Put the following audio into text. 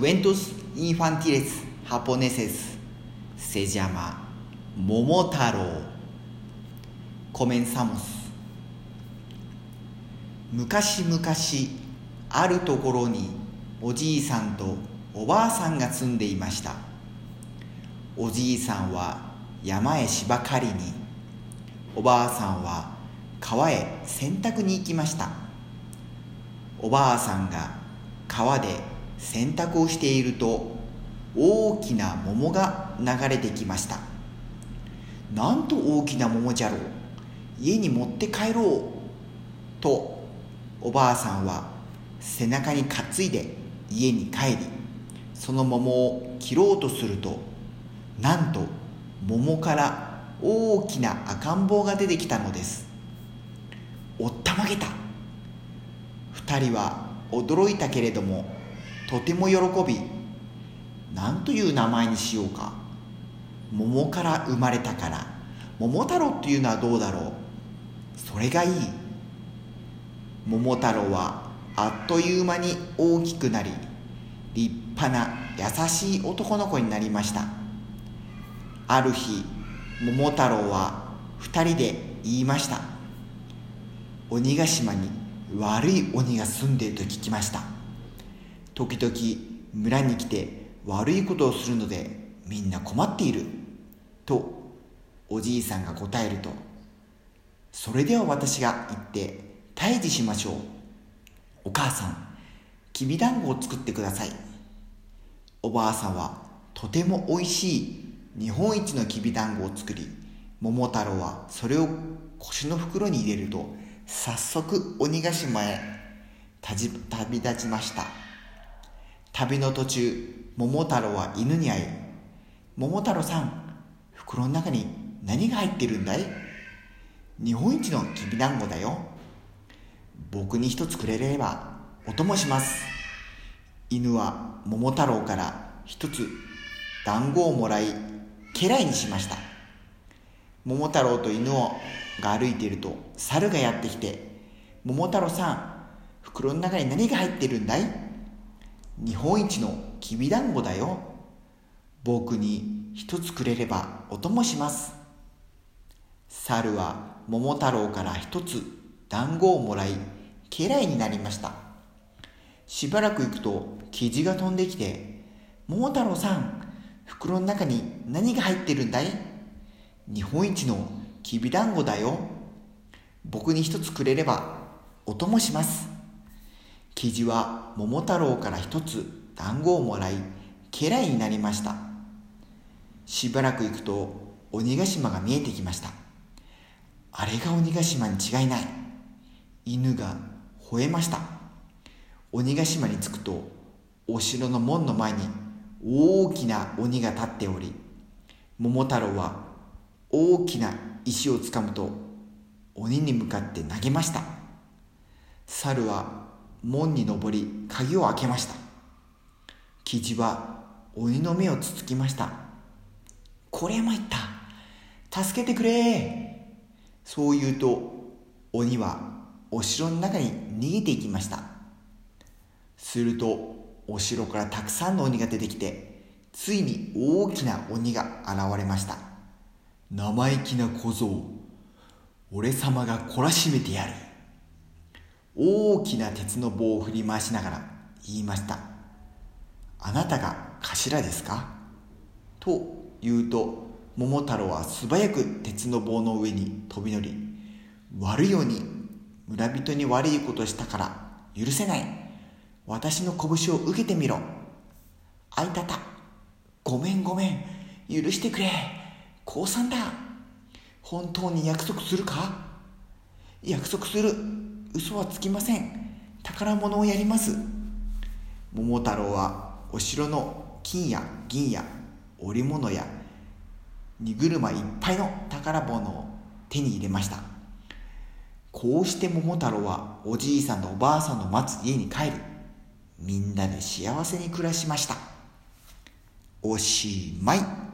cuentos infantiles japoneses se llama Momotaro. Comenzamos. 昔々あるところにおじいさんとおばあさんが住んでいましたおじいさんは山へ芝刈りにおばあさんは川へ洗濯に行きましたおばあさんが川で洗濯をしていると大きな桃が流れてきました。なんと大きな桃じゃろう。家に持って帰ろうとおばあさんは背中に担いで家に帰りその桃を切ろうとするとなんと桃から大きな赤ん坊が出てきたのです。おったまげた。二人は驚いたけれどもとても喜び何という名前にしようか。桃から生まれたから。桃太郎っていうのはどうだろう。それがいい。桃太郎はあっという間に大きくなり立派な優しい男の子になりました。ある日桃太郎は二人で言いました。鬼ヶ島に悪い鬼が住んでいると聞きました。時々村に来て悪いことをするのでみんな困っているとおじいさんが答えるとそれでは私が行って退治しましょうお母さんきびだんごを作ってくださいおばあさんはとてもおいしい日本一のきびだんごを作り桃太郎はそれを腰の袋に入れると早速鬼ヶ島へ旅立ちました旅の途中桃太郎は犬に会い桃太郎さん袋の中に何が入ってるんだい?日本一のきびだんごだよ。僕に一つくれればお供します。犬は桃太郎から一つ団子をもらい家来にしました。桃太郎と犬をが歩いていると猿がやってきて「桃太郎さん袋の中に何が入ってるんだい?」日本一のきびだんごだよ。僕に一つくれればお供します。猿は桃太郎から一つ団子をもらい家来になりました。しばらく行くと生地が飛んできて「桃太郎さん袋の中に何が入ってるんだい？日本一のきびだんごだよ。僕に一つくれればお供します。生地は桃太郎から一つ団子をもらい家来になりました。しばらく行くと鬼ヶ島が見えてきました。あれが鬼ヶ島に違いない。犬が吠えました。鬼ヶ島に着くとお城の門の前に大きな鬼が立っており桃太郎は大きな石をつかむと鬼に向かって投げました。猿は門に登り鍵を開けました。生地は鬼の目をつつきました。これ参った。助けてくれ。そう言うと鬼はお城の中に逃げていきました。するとお城からたくさんの鬼が出てきてついに大きな鬼が現れました。生意気な小僧。俺様が懲らしめてやる。大きな鉄の棒を振り回しながら言いましたあなたが頭ですか？と言うと桃太郎は素早く鉄の棒の上に飛び乗り悪いように村人に悪いことしたから許せない。私の拳を受けてみろ。あいたたごめんごめん。許してくれ。降参だ。本当に約束するか？約束する。嘘はつきません。宝物をやります。桃太郎はお城の金や銀や織物や荷車いっぱいの宝物を手に入れました。こうして桃太郎はおじいさんとおばあさんの待つ家に帰りみんなで幸せに暮らしました。おしまい。